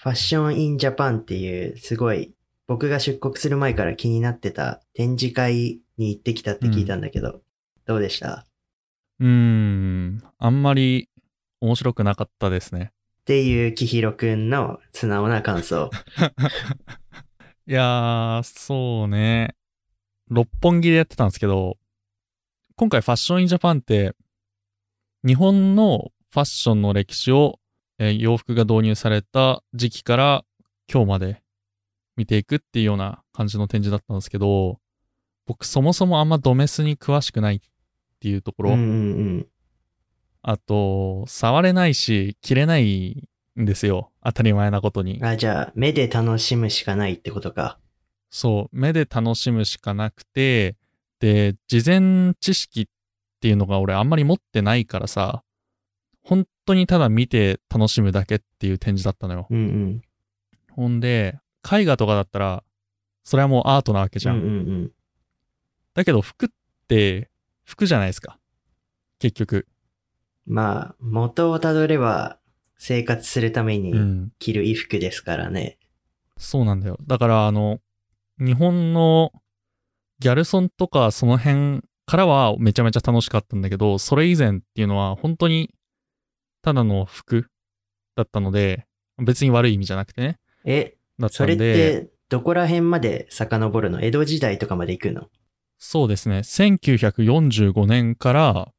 ファッションインジャパンっていう、すごい、僕が出国する前から気になってた展示会に行ってきたって聞いたんだけど、どうでした？うーん、あんまり面白くなかったですね。っていうきひろくんの素直な感想。いやー、そうね。六本木でやってたんですけど、今回ファッションインジャパンって、日本のファッションの歴史を、えー洋服が導入された時期から今日まで見ていくっていうような感じの展示だったんですけど、僕そもそもあんまドメスに詳しくないっていうところ、うんうんうん。あと、触れないし、着れないんですよ。当たり前なことに。あ、じゃあ、目で楽しむしかないってことか。そう、目で楽しむしかなくて、で、事前知識っていうのが俺あんまり持ってないからさ、本当にただ見て楽しむだけっていう展示だったのよ。うんうん。ほんで、絵画とかだったら、それはもうアートなわけじゃん。うんうんうん。だけど服って、服じゃないですか。結局。まあ、元をたどれば、生活するためうにん。着る衣服ですからね。そうなんだよ。だから、あの、日本のギャルソンとかその辺からはめちゃめちゃ楽しかったんだけど、それ以前っていうのは本当にただの服だったので、別に悪い意味じゃなくてね。え、だったそれっんで、て、どこら辺まで遡るの？江戸時代とかまで行くの？そうですね。1945年から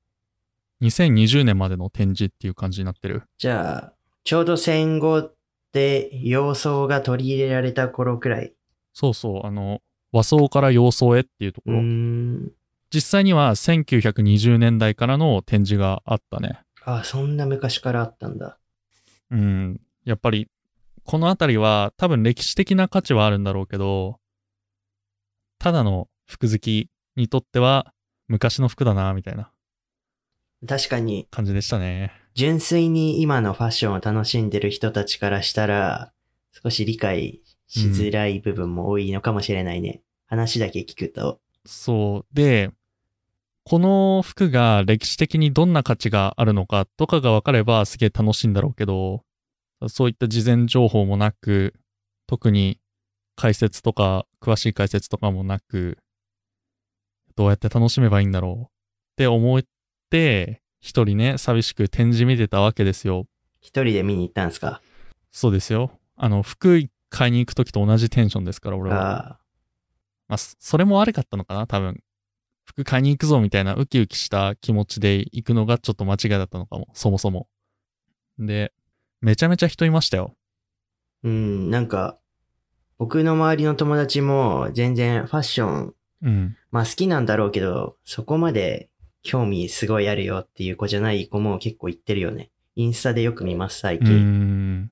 2020年までの展示っていう感じになってる。じゃあ、ちょうど戦後で様相が取り入れられた頃くらい。そうそう、あの、和装から洋装へっていうところ。ん。実際には1920年代からの展示があったね。あ、そんな昔からあったんだ。うん。やっぱり、このあたりは多分歴史的な価値はあるんだろうけど、ただの服好きにとっては昔の服だな、みたいな確かに、感じでしたね。純粋に今のファッションを楽しんでる人たちからしたら、少し理解しづらい部分も多いのかもしれないね。話だけ聞くと。そう。で、この服が歴史的にどんな価値があるのかとかが分かればすげえ楽しいんだろうけど、そういった事前情報もなく、特に解説とか、詳しい解説とかもなく、どうやって楽しめばいいんだろうって思って、一人ね、寂しく展示見てたわけですよ。一人で見に行ったんすか？そうですよ。あの、服買いに行くときと同じテンションですから、俺は。ああ、まあ、そそれも悪かったのかな、多分。服買いに行くぞみたいなウキウキした気持ちで行くのがちょっと間違いだったのかも、そもそも。で、めちゃめちゃ人いましたよ。うん、なんか、僕の周りの友達も全然ファッション、うん。まあ好きなんだろうけど、そこまで興味すごいあるよっていう子じゃない子も結構言ってるよね。インスタでよく見ます、最近。ん。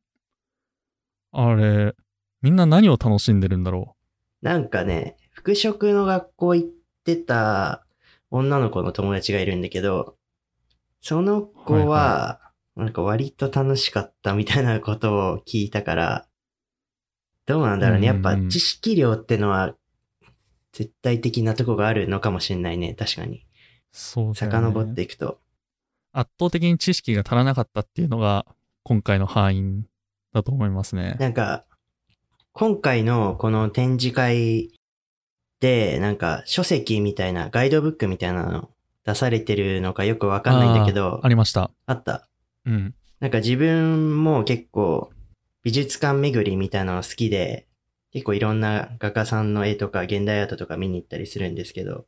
あれ、みんな何を楽しんでるんだろなんかね、服飾の学校行ってた女の子の友達がいるんだけど、その子は、なんか割と楽しかったみたいなことを聞いたから、どうなんだろうね。やっぱ知識量ってのは絶対的なとこがあるのかもしれないね。確かに。う。そうね遡っていくと。圧倒的に知識が足らなかったっていうのが今回の敗因だと思いますね。なんか、今回のこの展示会で、なんか書籍みたいな、ガイドブックみたいなの出されてるのかよくわかんないんだけどありました。あった。うん。なんか自分も結構美術館巡りみたいなの好きで、結構いろんな画家さんの絵とか現代アートとか見に行ったりするんですけど、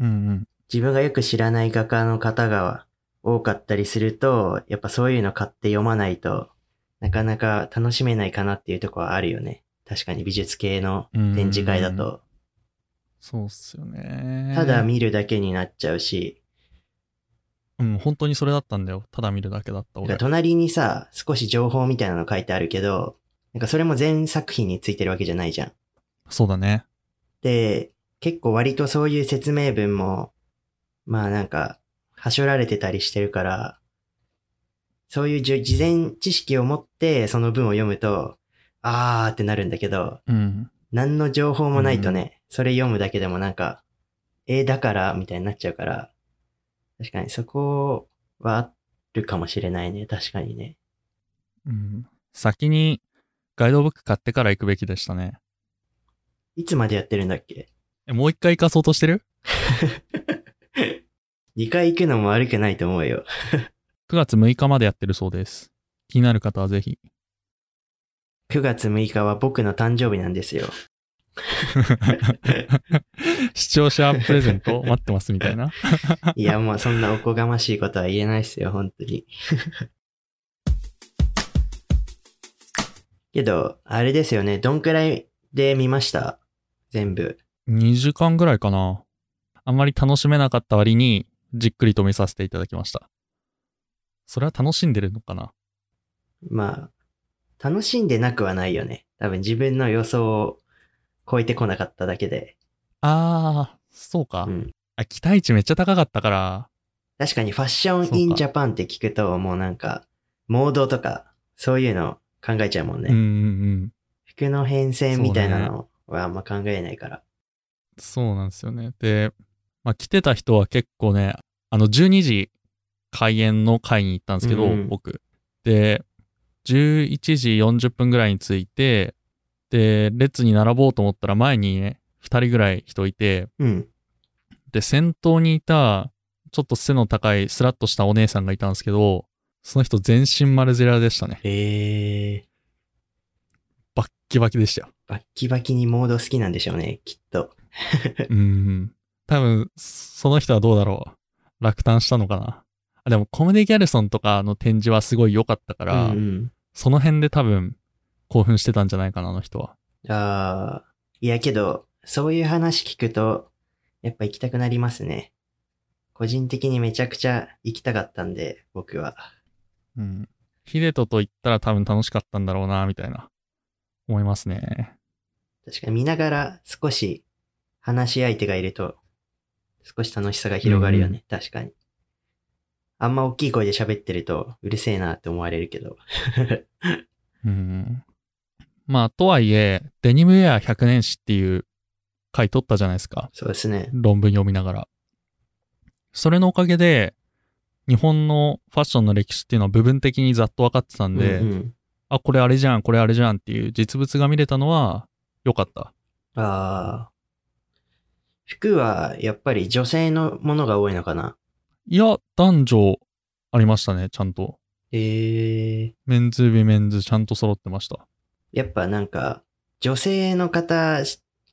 うんうん。自分がよく知らない画家の方が多かったりすると、やっぱそういうの買って読まないとなかなか楽しめないかなっていうところはあるよね。確かに美術系の展示会だと、そうっすよね。ただ見るだけになっちゃうし、うん、本当にそれだったんだよ。ただ見るだけだった俺。隣にさ、少し情報みたいなの書いてあるけど、なんかそれも全作品についてるわけじゃないじゃん。そうだね。で、結構割とそういう説明文も、まあなんか、はしょられてたりしてるから、そういう事前知識を持ってその文を読むと、あーってなるんだけど、うん。何の情報もないとね、それ読むだけでもなんか、えー、だから、みたいになっちゃうから、確かにそこはあるかもしれないね、確かにね。うん。先にガイドブック買ってから行くべきでしたね。いつまでやってるんだっけ？え、もう一回行かそうとしてる ?2 回行くのも悪くないと思うよ。?9 月6日までやってるそうです。気になる方はぜひ。9月6日は僕の誕生日なんですよ。視聴者プレゼント待ってますみたいな。いや、もうそんなおこがましいことは言えないっすよ、本当に。けど、あれですよね、どんくらいで見ました？全部。2時間ぐらいかな。あんまり楽しめなかった割に、じっくりと見させていただきました。それは楽しんでるのかな？まあ、楽しんでなくはないよね。多分自分の予想を超えてこなかっただけで。あー、そうか。うん。あ、期待値めっちゃ高かったから、確かにファッションインジャパンって聞くと、もうなんか、モードとか、そういうの考えちゃうもんね。うんうんうん。服の変遷みたいなのはあんま考えないから。そうなんですよね。で、まあ、来てた人は結構ね、あの、12時開演の会に行ったんですけど、うんうん僕。で、11時40分ぐらいに着いて、で、列に並ぼうと思ったら前にね、2人ぐらい人いて、うん。で、先頭にいた、ちょっと背の高いスラッとしたお姉さんがいたんですけど、その人全身マルジェラでしたね。へー。バッキバキでしたよ。バッキバキにモード好きなんでしょうね、きっと。うん。多分、その人はどうだろう。落胆したのかな。あでも、コメディギャルソンとかの展示はすごい良かったから、うんうん。その辺で多分、興奮してたんじゃないかな、あの人は。ああ。いやけど、そういう話聞くと、やっぱ行きたくなりますね。個人的にめちゃくちゃ行きたかったんで、僕は。うん。ヒデトと言ったら多分楽しかったんだろうな、みたいな、思いますね。確かに見ながら少し話し相手がいると、少し楽しさが広がるよね、確かに。あんま大きい声で喋ってると、うるせえなって思われるけど。うん。まあ、とはいえ、デニムウェア100年史っていう回取ったじゃないですか。そうですね。論文読みながら。それのおかげで、日本のファッションの歴史っていうのは部分的にざっと分かってたんで、うんうん、あ、これあれじゃん、これあれじゃんっていう実物が見れたのは良かった。ああ。服はやっぱり女性のものが多いのかな？いや、男女ありましたね、ちゃんと。ええメンズ、ウィメンズちゃんと揃ってました。やっぱなんか、女性の方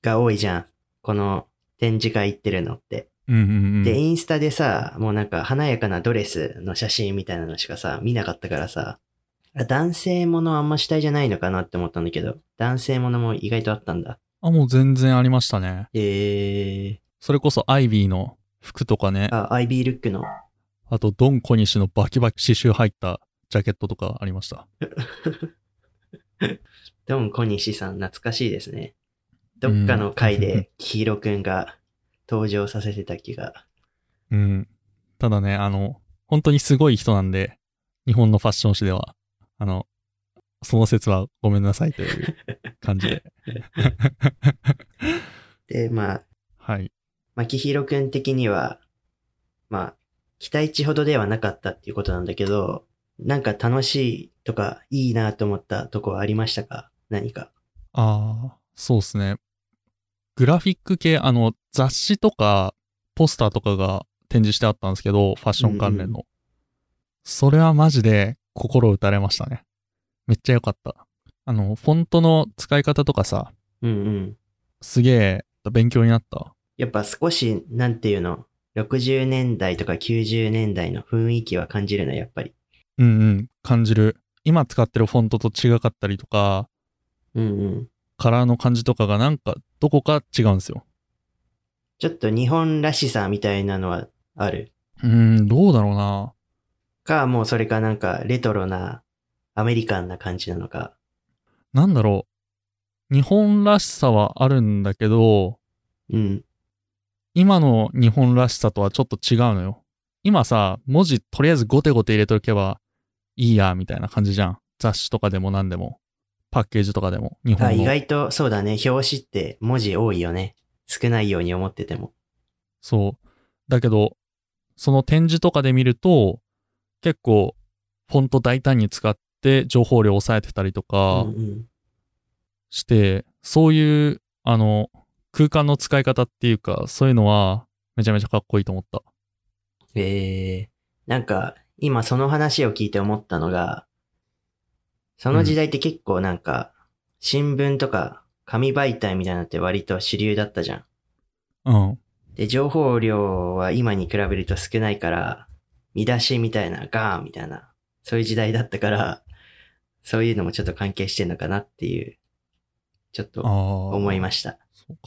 が多いじゃん。この展示会行ってるのって。うんうんうん。で、インスタでさ、もうなんか華やかなドレスの写真みたいなのしかさ、見なかったからさ、あ男性ものあんま主体じゃないのかなって思ったんだけど、男性ものも意外とあったんだ。あ、もう全然ありましたね。ええそれこそアイビーの服とかね、あ、アイビールックの。あとドン小西のバキバキ刺繍入ったジャケットとかありました。ドン小西さん懐かしいですね。どっかの回うんで 黄色くんが登場させてた気が。うん。ただね、あの、本当にすごい人なんで、日本のファッション誌では、あの、その説はごめんなさいという 感じで。で、まあ、はい。まきひろくん的には、まあ、期待値ほどではなかったっていうことなんだけど、なんか楽しいとかいいなと思ったとこはありましたか？何か。ああ、そうですね。グラフィック系、あの、雑誌とか、ポスターとかが展示してあったんですけど、ファッション関連の。うんそれはマジで心打たれましたね。めっちゃ良かった。あの、フォントの使い方とかさ、うんうん。すげえ勉強になった。やっぱ少し、なんていうの、60年代とか90年代の雰囲気は感じるの、やっぱり。うんうん、感じる。今使ってるフォントと違かったりとか、うんうん。カラーの感じとかがなんかどこか違うんですよ。ちょっと日本らしさみたいなのはある？うーん、どうだろうな。か、もうそれかなんかレトロなアメリカンな感じなのか。なんだろう。日本らしさはあるんだけど、うん。今の日本らしさとはちょっと違うのよ。今さ、文字とりあえずゴテゴテ入れとけばいいや、みたいな感じじゃん。雑誌とかでも何でも。パッケージとかでも。日あ、本の。意外とそうだね。表紙って文字多いよね。少ないように思ってても。そう。だけど、その展示とかで見ると、結構、フォント大胆に使って情報量抑えてたりとか、うんうん。して、そういう、あの、空間の使い方っていうか、そういうのは、めちゃめちゃかっこいいと思った。ええなんか、今その話を聞いて思ったのが、その時代って結構なんか、新聞とか紙媒体みたいなのって割と主流だったじゃん。うん。で、情報量は今に比べると少ないから、見出しみたいな、ガーンみたいな、そういう時代だったから、そういうのもちょっと関係してんのかなっていう、ちょっ。と思いました。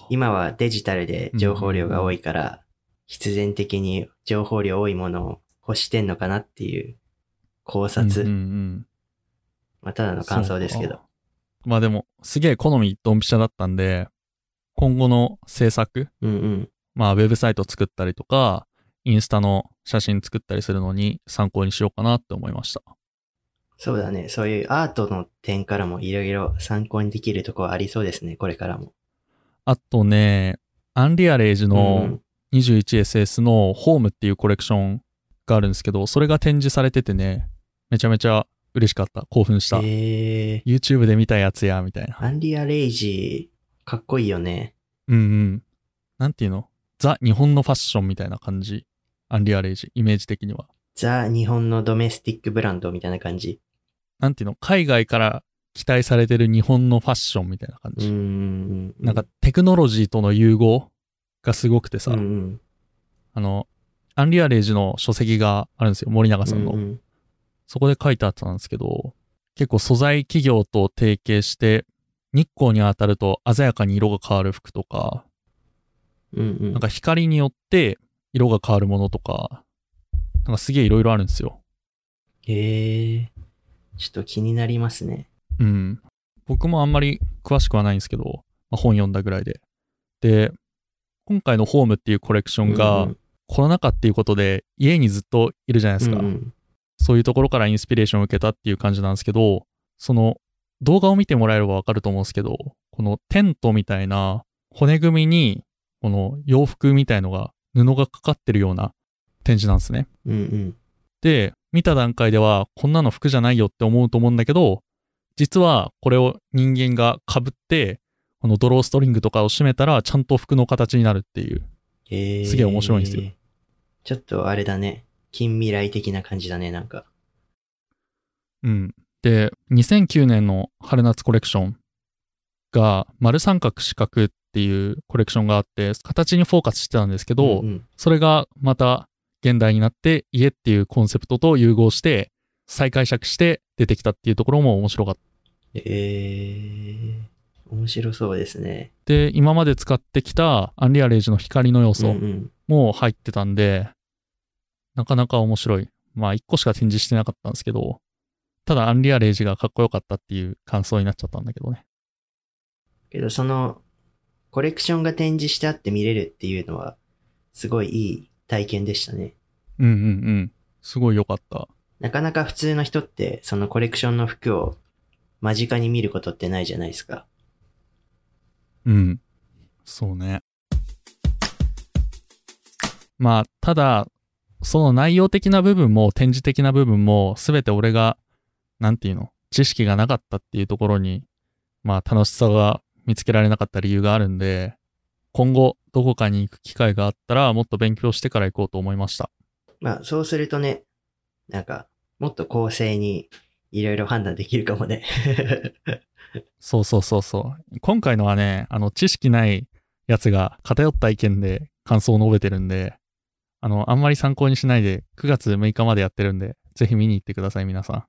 今はデジタルで情報量が多いから、必然的に情報量多いものを欲してんのかなっていう考察。うんうんうんまあ、ただの感想ですけど。まあでも、すげえ好みドンピシャだったんで、今後の制作、うんうん。まあウェブサイト作ったりとか、インスタの写真作ったりするのに参考にしようかなって思いました。そうだね。そういうアートの点からもいろいろ参考にできるところありそうですね。これからも。あとね、アンリアレイジうのん 21SS のホームっていうコレクションがあるんですけど、それが展示されててね、めちゃめちゃ嬉しかった。興奮した。えー、YouTube で見たやつや、みたいな。アンリアレイジー、かっこいいよね。うんうん。なんていうの？ザ・日本のファッションみたいな感じ。アンリアレイジ、イメージ的には。ザ・日本のドメスティックブランドみたいな感じ。なんていうの？海外から期待されてる日本のファッションみたいな感じ。ん。なんか、テクノロジーとの融合がすごくてさ、うんうん、あの、アンリアレイジの書籍があるんですよ、森永さんの。うんうんそこで書いてあったんですけど、結構素材企業と提携して、日光に当たると鮮やかに色が変わる服とか、うんうんなんか光によって色が変わるものとか、なんかすげえいろいろあるんですよ。へえちょっと気になりますね。うん。僕もあんまり詳しくはないんですけど、まあ、本読んだぐらいで。で、今回のホームっていうコレクションが、うんコロナ禍っていうことで家にずっといるじゃないですか。うんうんそういうところからインスピレーションを受けたっていう感じなんですけど、その動画を見てもらえればわかると思うんですけど、このテントみたいな骨組みに、この洋服みたいのが、布がかかってるような展示なんですね。うんうん。で、見た段階では、こんなの服じゃないよって思うと思うんだけど、実はこれを人間が被って、このドローストリングとかを締めたら、ちゃんと服の形になるっていう。へえすげえ面白いんですよ。ちょっとあれだね。近未来的な感じだね、なんか。うん。で、2009年の春夏コレクションが、丸三角四角っていうコレクションがあって、形にフォーカスしてたんですけど、うんうんそれがまた現代になって、家っていうコンセプトと融合して、再解釈して出てきたっていうところも面白かった。ええ面白そうですね。で、今まで使ってきたアンリアレイジの光の要うん素うん。も入ってたんで、なかなか面白い。まあ、1個しか展示してなかったんですけど、ただアンリアレイジがかっこよかったっていう感想になっちゃったんだけどね。けどその、コレクションが展示してあって見れるっていうのは、すごいいい体験でしたね。うんうんうん。すごい良かった。なかなか普通の人って、そのコレクションの服を間近に見ることってないじゃないですか。うん。そうね。まあ、ただ、その内容的な部分も展示的な部分も、すべて俺が、なんていうの、知識がなかったっていうところに、まあ楽しさが見つけられなかった理由があるんで、今後どこかに行く機会があったら、もっと勉強してから行こうと思いました。まあ、そうするとね、なんか、もっと公正にいろいろ判断できるかもね。そうそうそうそう。今回のはね、あの、知識ないやつが偏った意見で感想を述べてるんで、あの、あんまり参考にしないで、9月6日までやってるんで、ぜひ見に行ってください、皆さん。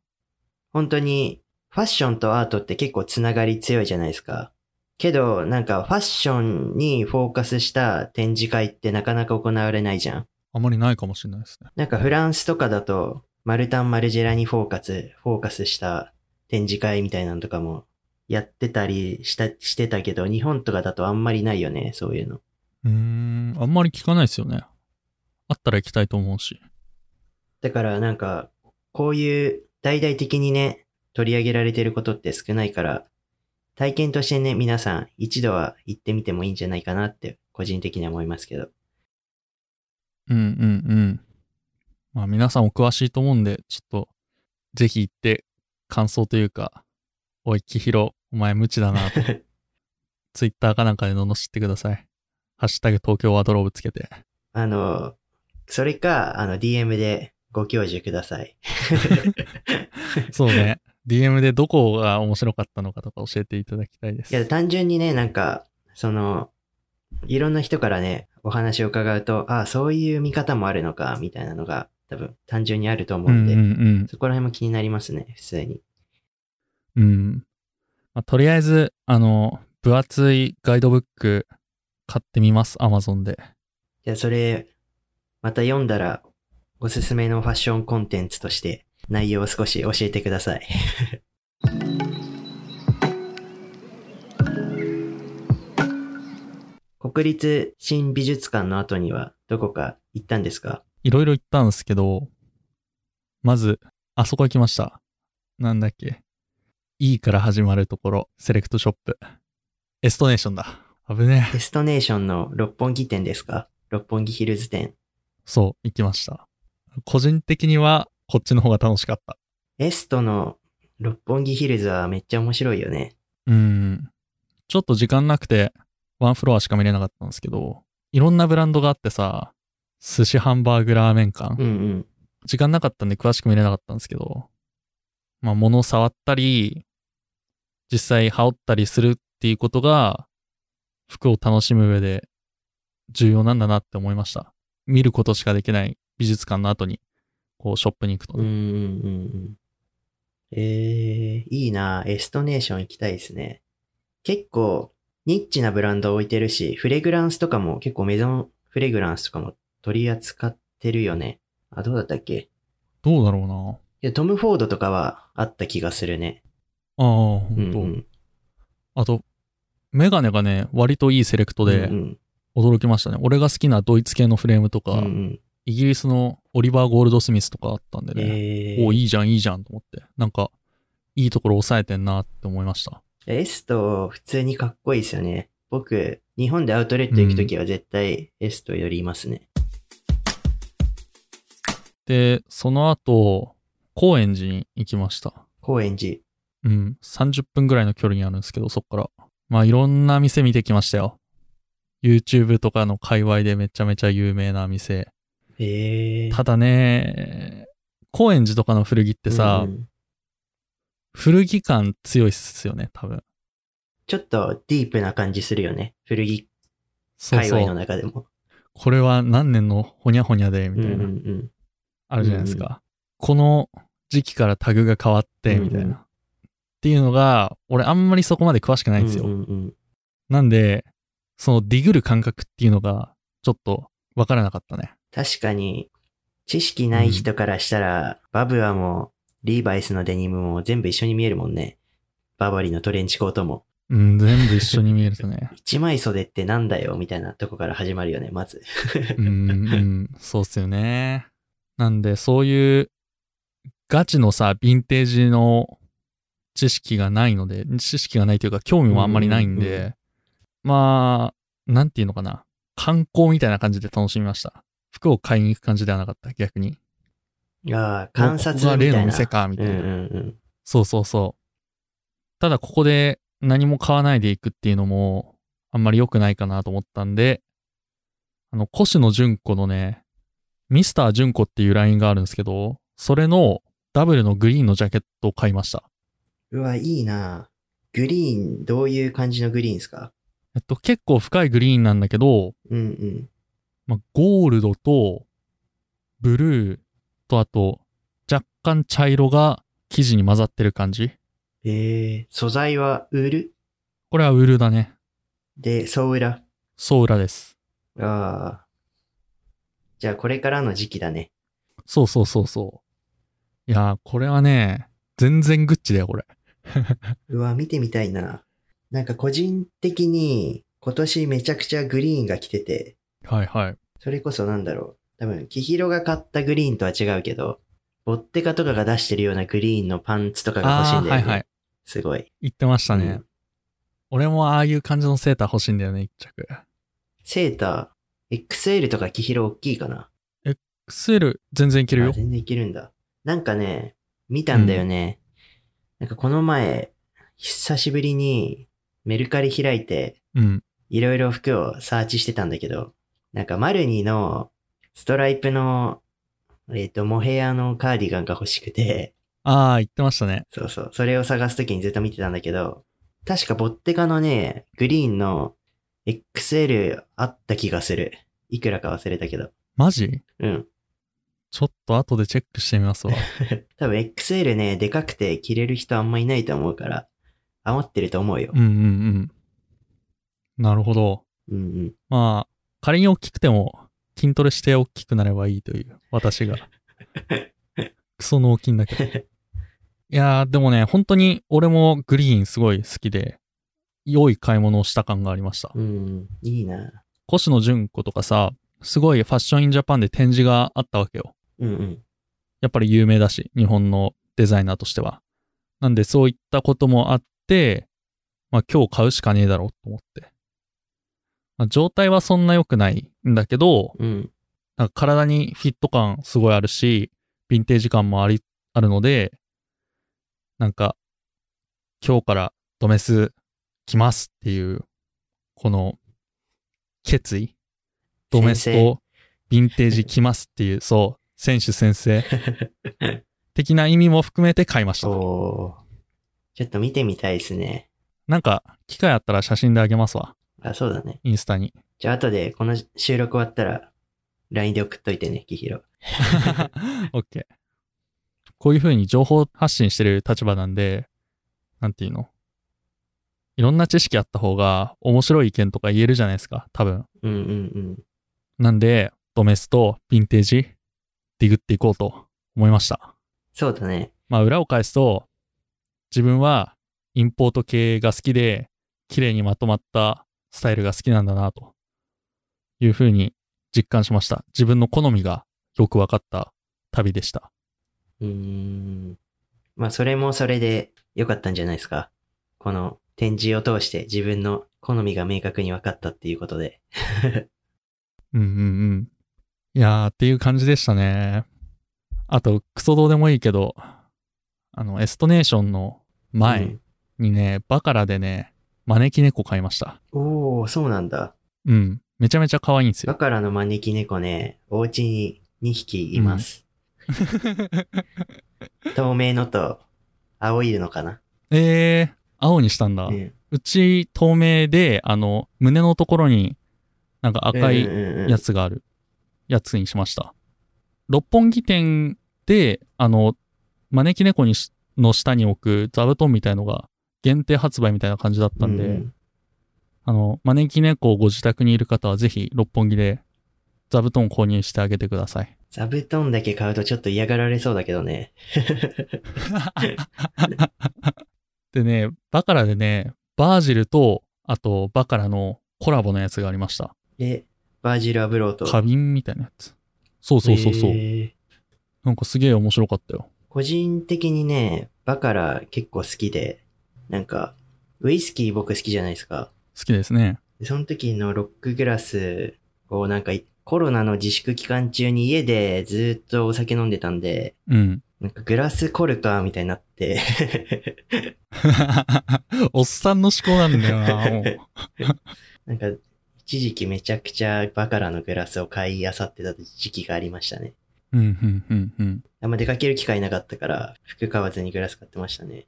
本当に、ファッションとアートって結構つながり強いじゃないですか。けど、なんかファッションにフォーカスした展示会ってなかなか行われないじゃん。あんまりないかもしれないですね。なんかフランスとかだと、マルタン・マルジェラにフォーカス、フォーカスした展示会みたいなのとかもやってたりした、してたけど、日本とかだとあんまりないよね、そういうの。うーん、あんまり聞かないですよね。あったら行きたいと思うし。だからなんか、こういう大々的にね、取り上げられてることって少ないから、体験としてね、皆さん一度は行ってみてもいいんじゃないかなって、個人的には思いますけど。うんうんうん。まあ皆さんお詳しいと思うんで、ちょっと、ぜひ行って感想というか、おい、キヒロ、お前無知だなと ツイッターかなんかで罵ってください。ハッシュタグ東京ワードローブつけて。あの、それか、あの、DM でご教授ください。そうね。DM でどこが面白かったのかとか教えていただきたいです。いや、単純にね、なんか、その、いろんな人からね、お話を伺うと、ああ、そういう見方もあるのか、みたいなのが、多分、単純にあると思ううんんで、うんそこら辺も気になりますね、普通に。うん。うん。まあ、とりあえず、あの、分厚いガイドブック買ってみます、Amazon で。じゃあ、それ、また読んだら、おすすめのファッションコンテンツとして、内容を少し教えてください。国立新美術館の後にはどこか行ったんですか？いろいろ行ったんですけど、まず、あそこ行きました。なんだっけ。E から始まるところ、セレクトショップ。エストネーションだ。危ねえ。デストネーションの六本木店ですか？六本木ヒルズ店。そう、行きました。個人的には、こっちの方が楽しかった。エストの六本木ヒルズはめっちゃ面白いよね。うん。ちょっと時間なくて、ワンフロアしか見れなかったんですけど、いろんなブランドがあってさ、寿司ハンバーグラーメン館。うんうん。時間なかったんで詳しく見れなかったんですけど、まあ物を触ったり、実際羽織ったりするっていうことが、服を楽しむ上で重要なんだなって思いました。見ることしかできない美術館の後に、こうショップに行くとね、うんうんうんうん。えー、いいなエストネーション行きたいですね。結構、ニッチなブランド置いてるし、フレグランスとかも結構メゾンフレグランスとかも取り扱ってるよね。あ、どうだったっけ？どうだろうな。いや、トム・フォードとかはあった気がするね。ああ、ほうんんと。うん。あと、メガネがね、割といいセレクトでうん驚きましたね。俺が好きなドイツ系のフレームとか、うん。うんうんイギリスのオリバー・ゴールドスミスとかあったんでね。えー、おいいじゃん、いいじゃんと思って。なんか、いいところ抑えてんなって思いました。エスト普通にかっこいいですよね。僕、日本でアウトレット行くときは絶対エストよりいますね。で、その後、高円寺に行きました。高円寺。うん、30分ぐらいの距離にあるんですけど、そっから。まあ、いろんな店見てきましたよ。YouTube とかの界隈でめちゃめちゃ有名な店。えー。ただね、高円寺とかの古着ってさ、うんうん古着感強いっすよね、多分。ちょっとディープな感じするよね。古着そうそ界隈のう。中でも。これは何年のほにゃほにゃで、みたいな。うんうんあるじゃないですか。この時期からタグが変わって、みたいな。うんうんっていうのが、俺あんまりそこまで詳しくないんですよ。うんうんうんなんで、そのディグる感覚っていうのが、ちょっとわからなかったね。確かに、知識ない人からしたら、バブアも、リーバイスのデニムも全部一緒に見えるもんね。ババリのトレンチコートも。うん、全部一緒に見えるとね。一枚袖ってなんだよみたいなとこから始まるよね、まず。うん、うん、そうっすよね。なんで、そういう、ガチのさ、ヴィンテージの知識がないので、知識がないというか、興味もあんまりないんで、うんうんうまあ、なんていうのかな。観光みたいな感じで楽しみました。服を買いに行く感じではなかった、逆に。ああ、観察ここがみたいな。例の店か、みたいな。うんうんうん。そうそうそう。ただここで何も買わないでいくっていうのもあんまり良くないかなと思ったんで、あの、越野純子のね、ミスター純子っていうラインがあるんですけど、それのダブルのグリーンのジャケットを買いました。うわ、いいなグリーン、どういう感じのグリーンですかえっと、結構深いグリーンなんだけど、うんうん。まあ、ゴールドとブルーとあと若干茶色が生地に混ざってる感じ。えー、素材はウールこれはウールだね。で、ソウラ？ソーラです。ああ。じゃあこれからの時期だね。そうそうそうそう。いやー、これはね、全然グッチだよ、これ。うわ、見てみたいな。なんか個人的に今年めちゃくちゃグリーンが来てて、はいはい。それこそなんだろう。多分、キヒロが買ったグリーンとは違うけど、ボッテカとかが出してるようなグリーンのパンツとかが欲しいんだよね。はいはい。すごい。言ってましたね。うん俺もああいう感じのセーター欲しいんだよね、一着。セーター、XL とかキヒロ大きいかな？XL 全然いけるよ。あ全然いけるんだ。なんかね、見たんだよね。なんかこの前、久しぶりにメルカリ開いて、うん。いろいろ服をサーチしてたんだけど、なんかマルニのストライプの、えっ、と、モヘアのカーディガンが欲しくて、ああ、言ってましたね。そうそう、それを探すときにずっと見てたんだけど、確かボッテガのね、グリーンの XL あった気がする。いくらか忘れたけど。マジ？うん。ちょっと後でチェックしてみますわ。多分 XL ね、でかくて着れる人あんまいないと思うから、余ってると思うようん。うんうん。なるほど。うんうん。まあ、仮に大きくても筋トレして大きくなればいいという、私が。クソ脳筋だけど。いやー、でもね、本当に俺もグリーンすごい好きで、良い買い物をした感がありました。うんうん。いいな。越野純子とかさ、すごいファッションインジャパンで展示があったわけよ。うんうん。やっぱり有名だし、日本のデザイナーとしては。なんでそういったこともあって、まあ今日買うしかねえだろうと思って。まあ状態はそんな良くないんだけど、うん。なんか体にフィット感すごいあるし、ヴィンテージ感もあり、あるので、なんか、今日からドメス来ますっていう、この、決意ドメスとヴィンテージ来ますっていう、そう、選手先生 的な意味も含めて買いました。ちょっと見てみたいですね。なんか、機会あったら写真であげますわ。あ、そうだね。インスタに。じゃあ後でこの収録終わったら、LINE で送っといてね、キヒロ。オッケー。こういう風に情報発信してる立場なんで、なんていうの？いろんな知識あった方が面白い意見とか言えるじゃないですか、多分。うんうんうん。なんで、ドメスとヴィンテージ、ディグっていこうと思いました。そうだね。まあ裏を返すと、自分はインポート系が好きで、綺麗にまとまったスタイルが好きなんだな、という風に実感しました。自分の好みがよく分かった旅でした。うーん。まあ、それもそれで良かったんじゃないですか。この展示を通して自分の好みが明確に分かったっていうことで。うんうんうん。いやーっていう感じでしたね。あと、クソどうでもいいけど、あの、エストネーションの前にね、バカラでね、招き猫買いました。うんおー、そうなんだ。うん。めちゃめちゃ可愛いんですよ。バカラの招き猫ね、お家に2匹います。透明のと青いのかな。えー、青にしたんだ。うんうち透明で、あの、胸のところになんか赤いうんうんうんやつがあるやつにしました。六本木店で、あの、招き猫にしの下に置く座布団みたいのが限定発売みたいな感じだったんで、うんあの、招き猫をご自宅にいる方はぜひ六本木で座布団購入してあげてください。座布団だけ買うとちょっと嫌がられそうだけどね。でね、バカラでね、バージルと、あとバカラのコラボのやつがありました。え、バージル・アブローと。花瓶みたいなやつ。そうそうそうそう。えーなんかすげえ面白かったよ。個人的にね、バカラ結構好きで、なんか、ウイスキー僕好きじゃないですか。好きですね。でその時のロックグラスをなんかコロナの自粛期間中に家でずっとお酒飲んでたんで、うん。なんかグラスコルカーみたいになって、おっさんの思考なんだよな、もう。なんか一時期めちゃくちゃバカラのグラスを買い漁ってた時期がありましたね。うん、うん、うん、うん。あんま出かける機会なかったから、服買わずにグラス買ってましたね。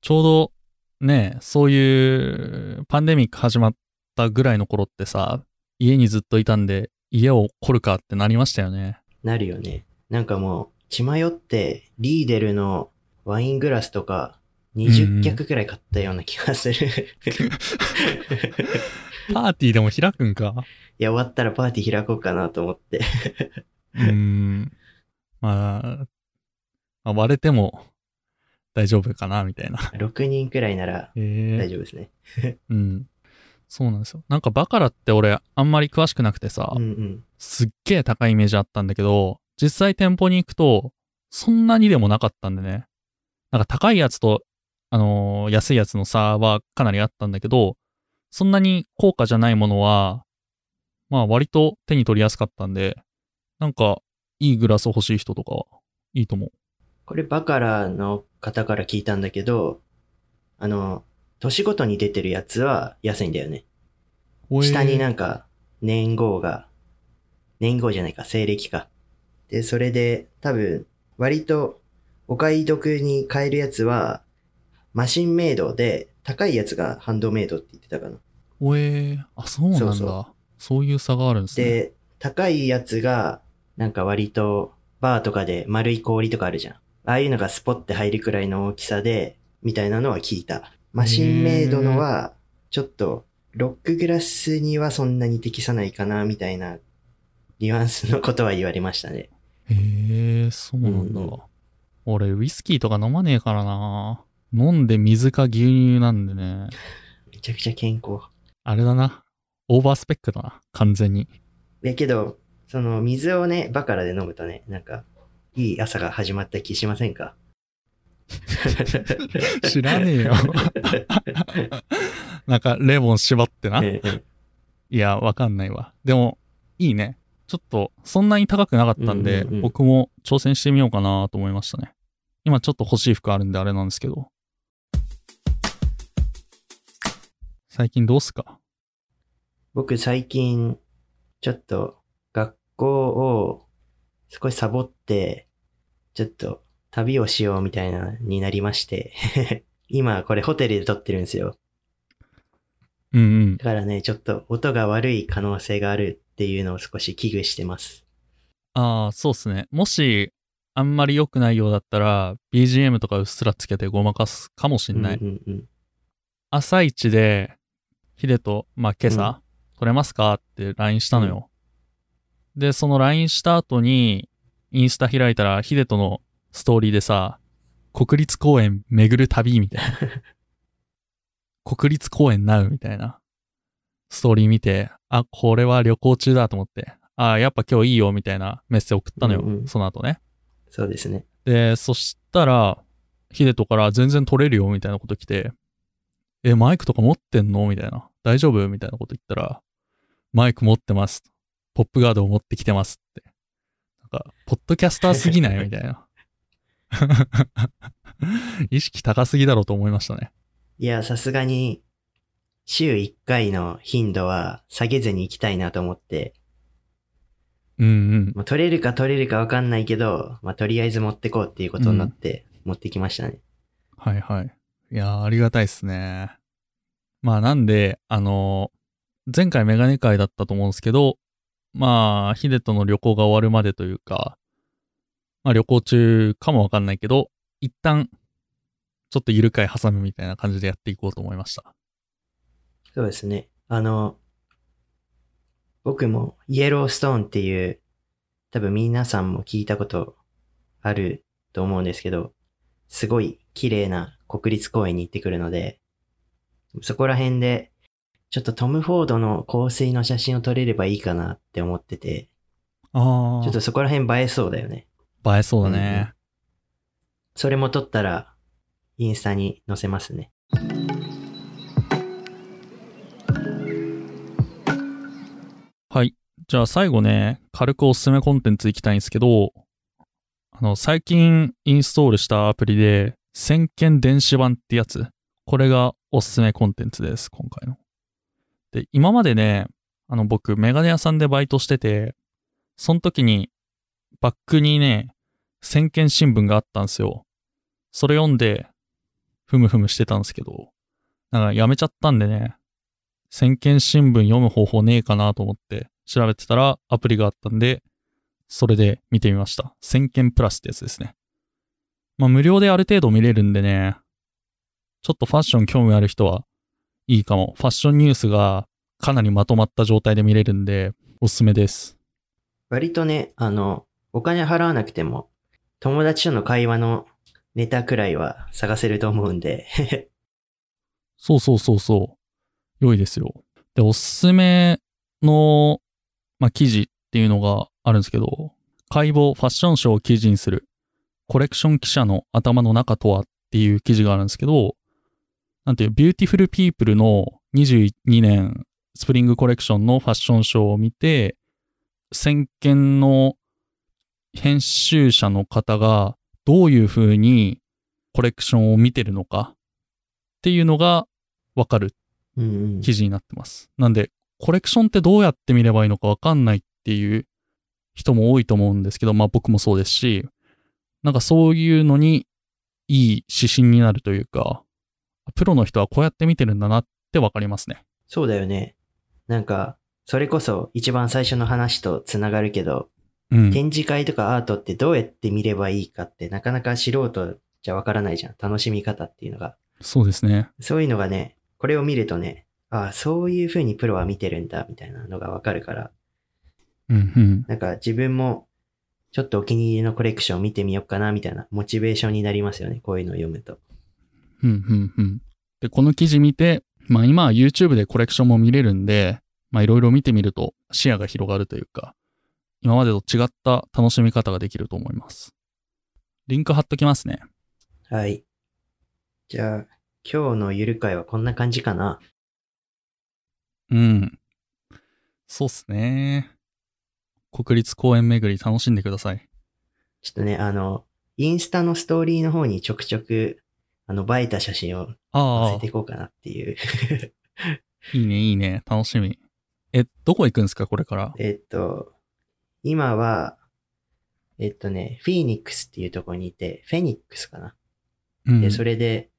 ちょうど、ね、そういうパンデミック始まったぐらいの頃ってさ、家にずっといたんで、家を凝るかってなりましたよね。なるよね。なんかもう、血迷って、リーデルのワイングラスとか、20脚くらい買ったような気がする。い パーティーでも開くんか？や、終わったらパーティー開こうかなと思って。うーん。まあ、まあ割れても大丈夫かな、みたいな。6人くらいなら大丈夫ですね。うん。そうなんですよ。なんかバカラって俺あんまり詳しくなくてさ、うんうん。すっげえ高いイメージあったんだけど、実際店舗に行くと、そんなにでもなかったんでね。なんか高いやつと、あのー安いやつの差はかなりあったんだけど、そんなに高価じゃないものは、まあ割と手に取りやすかったんで、なんかいいグラス欲しい人とかはいいと思う。これバカラの方から聞いたんだけど、あの、年ごとに出てるやつは安いんだよね。おえ下になんか年号が、年号じゃないか、西暦か。で、それで多分割とお買い得に買えるやつはマシンメイドで高いやつがハンドメイドって言ってたかな。おえー、あ、そうなんだ。そうそういう差があるんですね。で、高いやつがなんか割とバーとかで丸い氷とかあるじゃん。ああいうのがスポって入るくらいの大きさで、みたいなのは聞いた。マシンメイドのは、ちょっと、ロックグラスにはそんなに適さないかな、みたいな、ニュアンスのことは言われましたね。へえ、そうなんだ。うんうん俺、ウイスキーとか飲まねえからな。飲んで水か牛乳なんでね。めちゃくちゃ健康。あれだな。オーバースペックだな。完全に。やけど、その水をね、バカラで飲むとね、なんか、いい朝が始まった気しませんか？知らねえよ。なんか、レモン絞ってな。ええいや、わかんないわ。でも、いいね。ちょっと、そんなに高くなかったんで、うんうんうん僕も挑戦してみようかなと思いましたね。今ちょっと欲しい服あるんであれなんですけど。最近どうすか？僕最近、ちょっと学校を少しサボって、ちょっと旅をしようみたいなになりまして、今これホテルで撮ってるんですよ。うんうん。だからね、ちょっと音が悪い可能性があるっていうのを少し危惧してます。ああ、そうっすね。もし、あんまり良くないようだったら、BGM とかうっすらつけてごまかすかもしんない。うんうんうん。朝一で、ヒデと、まあ、今朝、撮れますかって LINE したのよ。で、その LINE した後に、インスタ開いたら、ヒデとのストーリーでさ、国立公園巡る旅みたいな。国立公園なうみたいな。ストーリー見て、あ、これは旅行中だと思って、あ、やっぱ今日いいよみたいなメッセージ送ったのよ。うんうんその後ね。そうですね。で、そしたら、ヒデトから全然撮れるよみたいなこと来て、え、マイクとか持ってんのみたいな。大丈夫みたいなこと言ったら、マイク持ってます。ポップガードを持ってきてますって。なんか、ポッドキャスターすぎない？みたいな。意識高すぎだろうと思いましたね。いや、さすがに、週1回の頻度は下げずに行きたいなと思って、うんうん。まあ、取れるか取れるかわかんないけど、まあ、とりあえず持ってこうっていうことになって、持ってきましたね。はいはい。いやー、ありがたいっすね。まあなんで、あのー前回メガネ会だったと思うんですけど、まあ、ヒデとの旅行が終わるまでというか、まあ旅行中かもわかんないけど、一旦、ちょっとゆる会挟むみたいな感じでやっていこうと思いました。そうですね。あの、僕もイエローストーンっていう、多分皆さんも聞いたことあると思うんですけど、すごい綺麗な国立公園に行ってくるので、そこら辺で、ちょっとトム・フォードの香水の写真を撮れればいいかなって思ってて、あちょっとそこら辺映えそうだよね。映えそうだね。それも撮ったら、インスタに載せますね。はい。じゃあ最後ね、軽くおすすめコンテンツいきたいんですけど、あの、最近インストールしたアプリで、先見電子版ってやつ。これがおすすめコンテンツです、今回の。で、今までね、あの、僕、メガネ屋さんでバイトしてて、その時に、バックにね、先見新聞があったんですよ。それ読んで、ふむふむしてたんですけど、なんかやめちゃったんでね、先見新聞読む方法ねえかなと思って調べてたらアプリがあったんで、それで見てみました。先見プラスってやつですね。まあ無料である程度見れるんでね、ちょっとファッション興味ある人はいいかも。ファッションニュースがかなりまとまった状態で見れるんで、おすすめです。割とね、あの、お金払わなくても、友達との会話のネタくらいは探せると思うんで、そうそうそうそう。良いですよ。で、おすすめの、まあ、記事っていうのがあるんですけど、解剖ファッションショーを記事にするコレクション記者の頭の中とはっていう記事があるんですけど、なんていう、ビューティフルピープルの22年スプリングコレクションのファッションショーを見て、先見の編集者の方がどういう風にコレクションを見てるのかっていうのがわかるうんうん。記事になってます。なんで、コレクションってどうやって見ればいいのかわかんないっていう人も多いと思うんですけど、まあ僕もそうですし、なんかそういうのにいい指針になるというか、プロの人はこうやって見てるんだなってわかりますね。そうだよね。なんか、それこそ一番最初の話とつながるけど、うん。展示会とかアートってどうやって見ればいいかってなかなか素人じゃわからないじゃん。楽しみ方っていうのが。そうですね。そういうのがね、これを見るとね、ああ、そういう風にプロは見てるんだ、みたいなのがわかるから、うんうん。なんか自分もちょっとお気に入りのコレクションを見てみようかな、みたいなモチベーションになりますよね。こういうのを読むと。うんうんうん。で、この記事見て、まあ今は YouTube でコレクションも見れるんで、まあいろいろ見てみると視野が広がるというか、今までと違った楽しみ方ができると思います。リンク貼っときますね。はい。じゃあ、今日のゆる会はこんな感じかな？うん。そうっすね。国立公園巡り楽しんでください。ちょっとね、あの、インスタのストーリーの方にちょくちょく、あの、映えた写真を載あせていこうかなっていう。あ、いいね、いいね。楽しみ。え、どこ行くんですか、これから？えっと、今は、えっとね、フィーニックスっていうところにいて、フェニックスかな。うん。で、それで、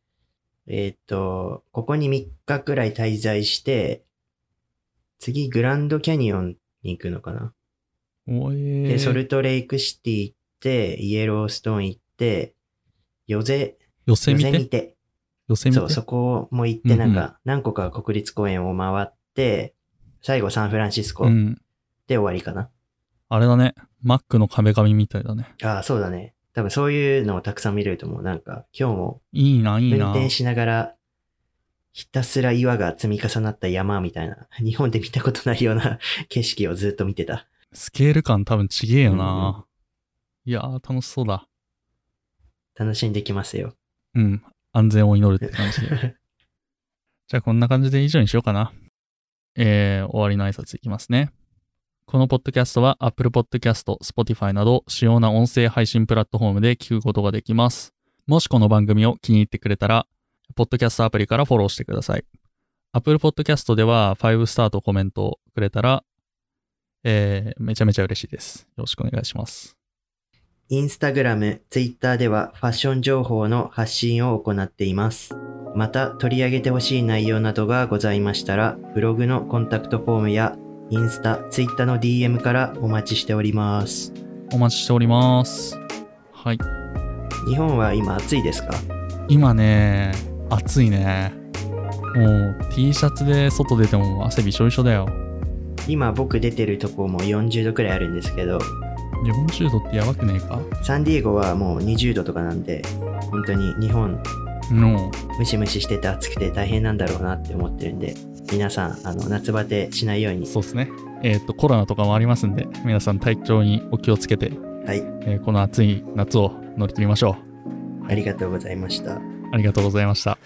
えっと、ここに3日くらい滞在して、次、グランドキャニオンに行くのかな。おえーで、ソルトレイクシティ行って、イエローストーン行って、ヨゼ、ヨ寄せ見て？ゼ見て、寄せ見て？そう、そこも行って、なんか、何個か国立公園を回って、最後サンフランシスコうん。で終わりかな。あれだね。マックの壁紙みたいだね。ああ、そうだね。多分そういうのをたくさん見れると思う。なんか、今日もいいな、いいな。運転しながら、ひたすら岩が積み重なった山みたいな、日本で見たことないような 景色をずっと見てた。スケール感多分ちげえようんな。いやー、楽しそうだ。楽しんできますよ。うん。安全を祈るって感じで。じゃあこんな感じで以上にしようかな。えー、終わりの挨拶いきますね。このポッドキャストは Apple Podcast、Spotify など主要な音声配信プラットフォームで聞くことができます。もしこの番組を気に入ってくれたら、ポッドキャストアプリからフォローしてください。Apple Podcast では5スターとコメントをくれたら、えー、めちゃめちゃ嬉しいです。よろしくお願いします。インスタグラム、ツイッターではファッション情報の発信を行っています。また取り上げてほしい内容などがございましたら、ブログのコンタクトフォームやインスタ、ツイッターの DM からお待ちしております。お待ちしております。はい。日本は今暑いですか？今ね、暑いね。もう T シャツで外出ても汗びしょびしょだよ。今僕出てるとこも40度くらいあるんですけど、40度ってやばくねえか？サンディエゴはもう20度とかなんで、本当に日本の、ムシムシしてて暑くて大変なんだろうなって思ってるんで、皆さん、あの、夏バテしないように。そうですね。えっ、と、コロナとかもありますんで、皆さん体調にお気をつけて、はい、えーこの暑い夏を乗り切りましょう。ありがとうございました。ありがとうございました。